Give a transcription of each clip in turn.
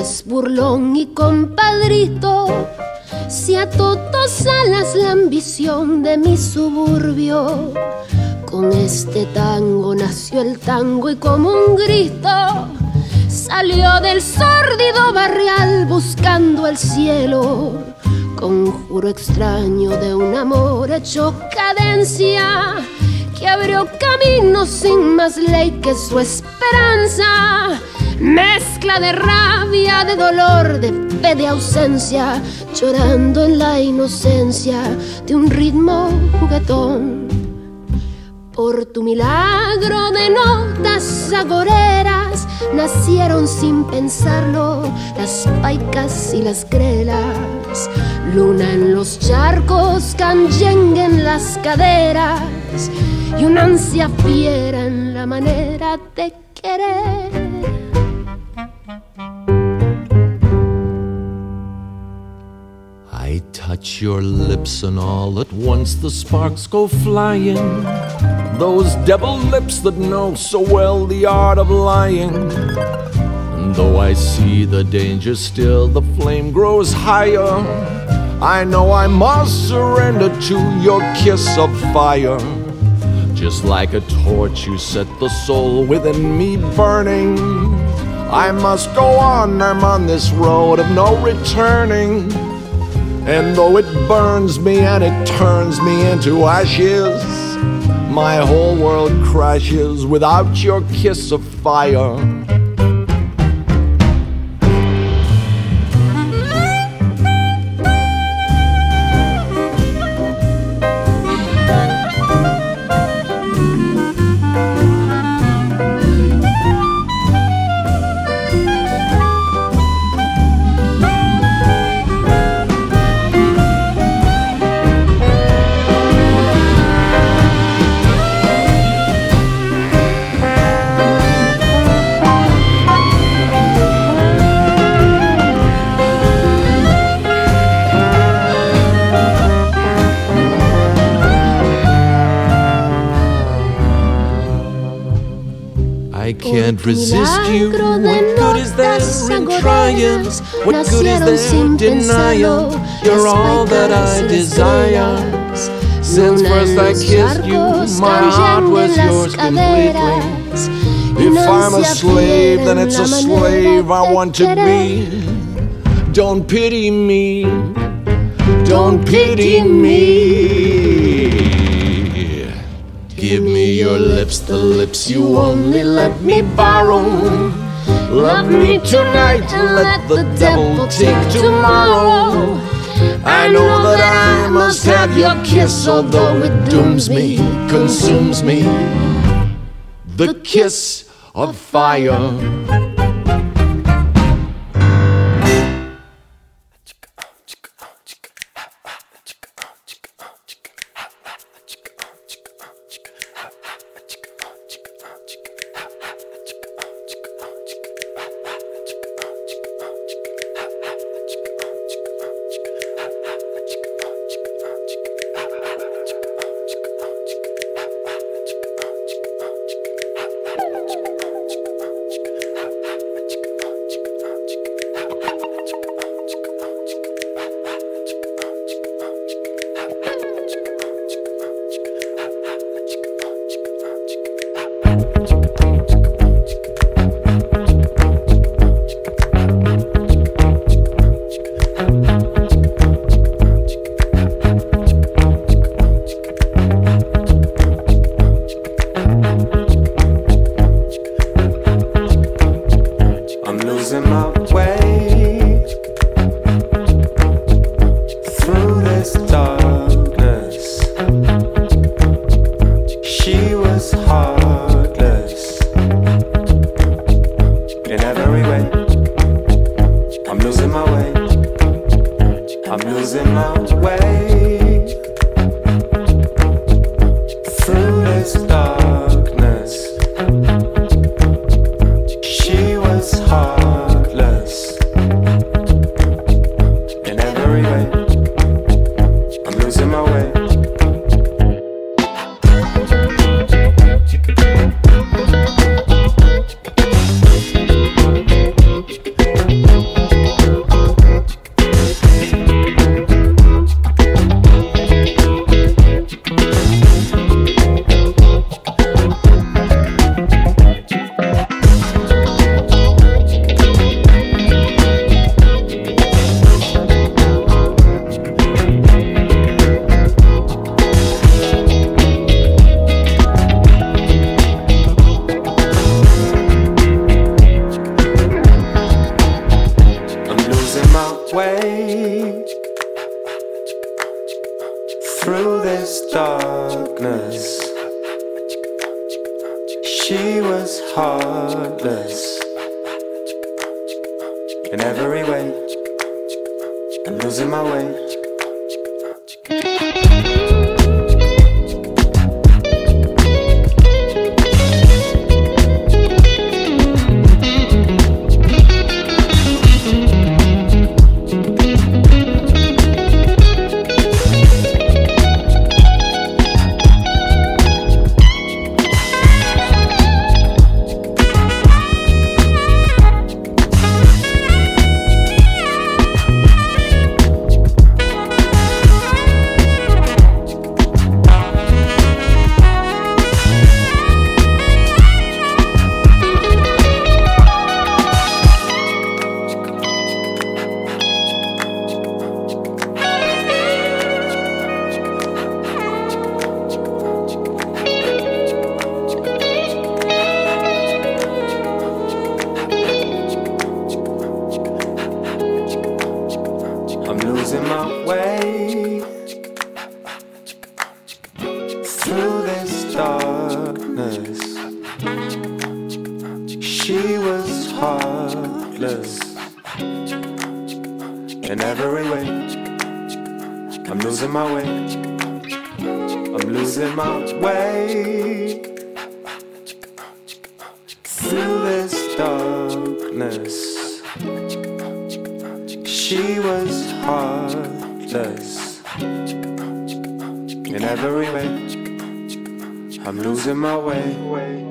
Es burlón y compadrito, si a todos alas la ambición de mi suburbio. Con este tango nació el tango y como un grito salió del sórdido barrial buscando el cielo. Conjuro extraño de un amor hecho cadencia que abrió camino sin más ley que su esperanza. Mezcla de rabia, de dolor, de fe, de ausencia, llorando en la inocencia de un ritmo juguetón. Por tu milagro de notas agoreras nacieron sin pensarlo las paicas y las grelas. Luna en los charcos, canyengue en las caderas y una ansia fiera en la manera de querer. Touch your lips and all at once the sparks go flying. Those devil lips that know so well the art of lying. And though I see the danger still, the flame grows higher. I know I must surrender to your kiss of fire. Just like a torch, you set the soul within me burning. I must go on, I'm on this road of no returning. And though it burns me and it turns me into ashes, my whole world crashes without your kiss of fire. Resist you. What good is there in trying? What good is there denying? You're all that I desire. Since first I kissed you, my heart was yours completely. If I'm a slave, then it's a slave I want to be. Don't pity me. Don't pity me. Give me your lips, the lips you only let me borrow. Love me tonight and let the devil take tomorrow. I know that I must have your kiss, although it dooms me, consumes me. The kiss of fire. in every way I'm losing my way. I'm losing my way. Through this darkness she was heartless. In every way I'm losing my way.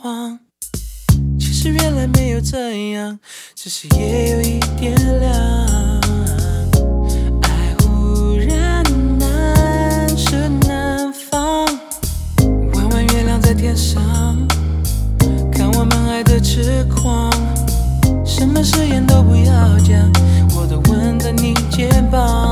慌。其实原来没有这样，只是也有一点凉。爱忽然难舍难放，弯弯月亮在天上，看我们爱的痴狂。什么誓言都不要讲，我都吻在你肩膀。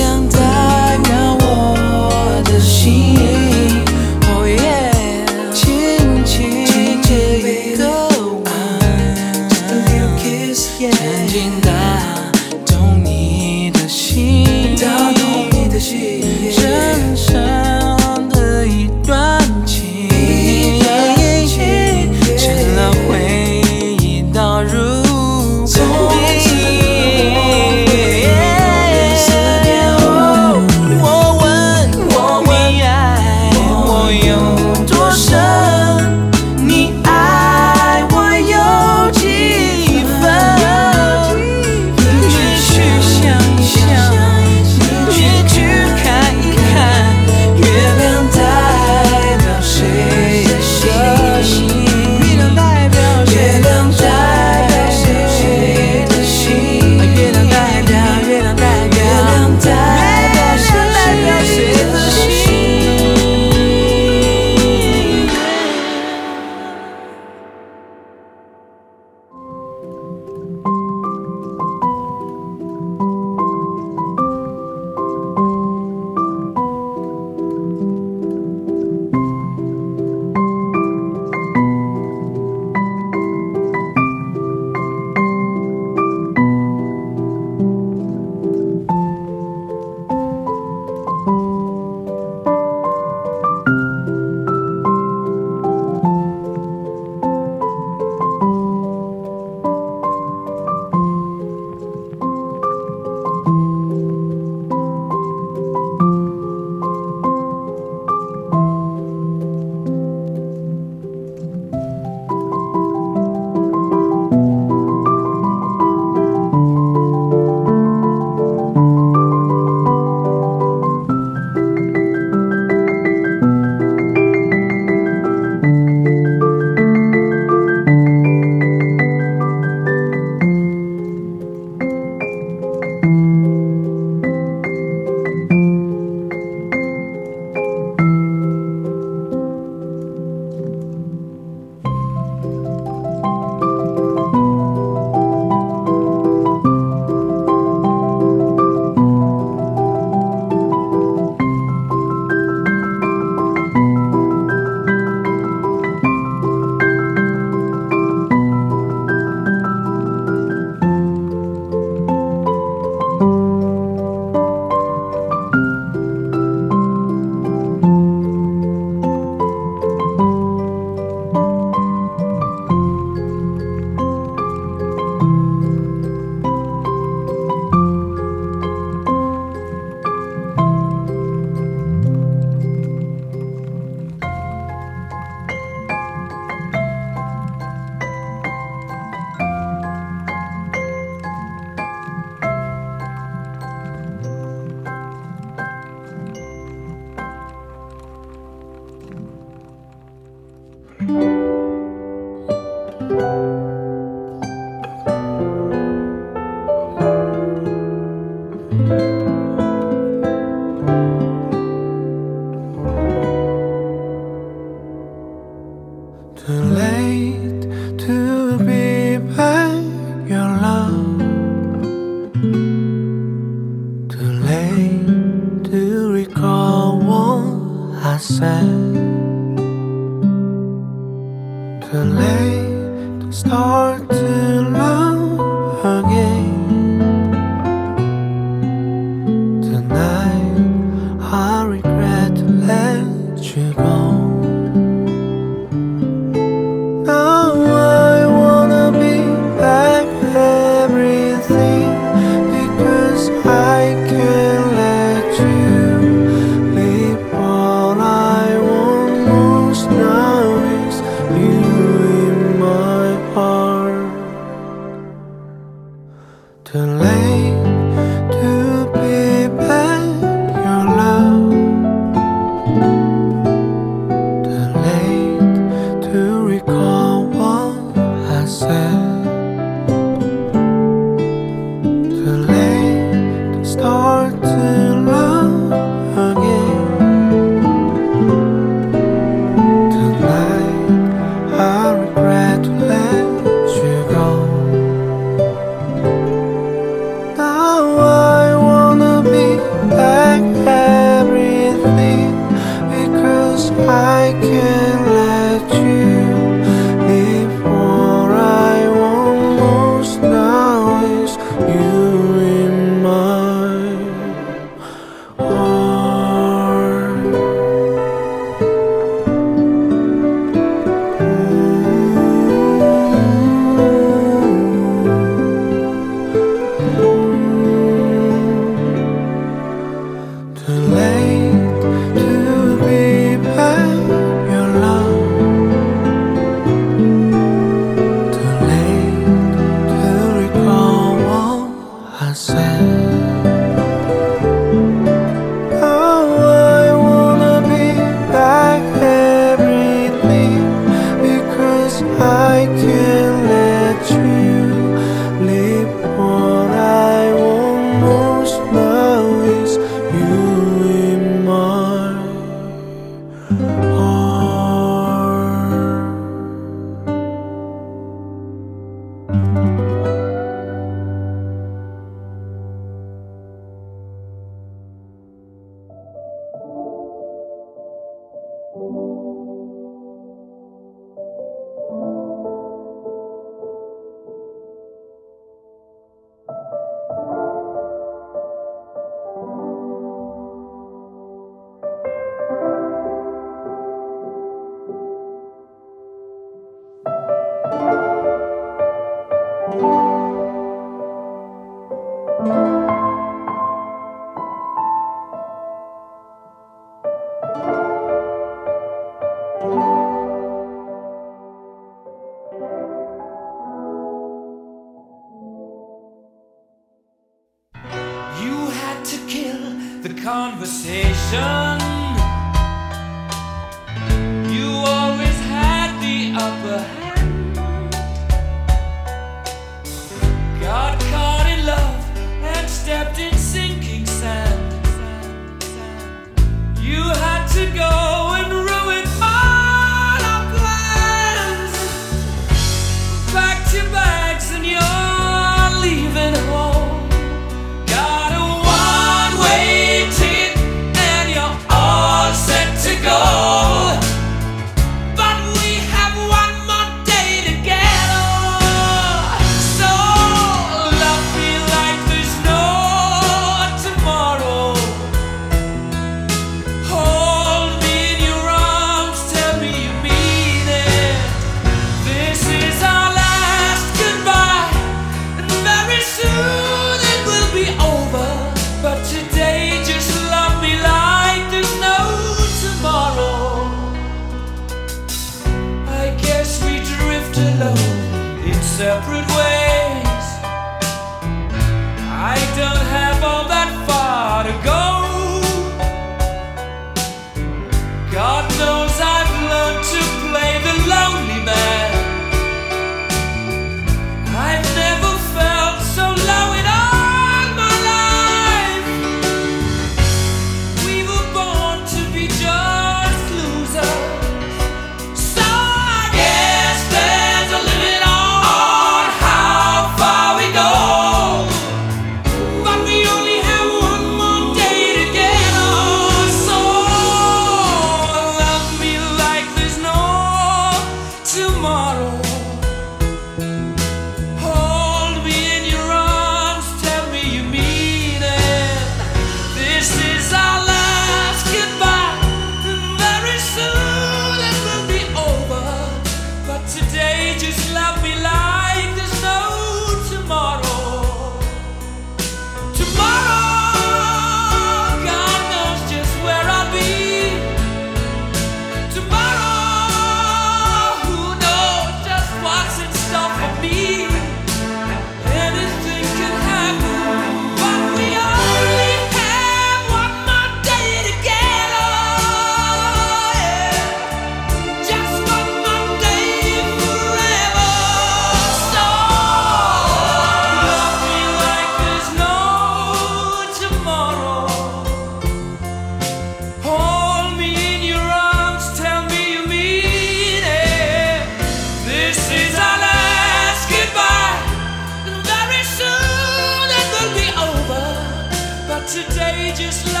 just like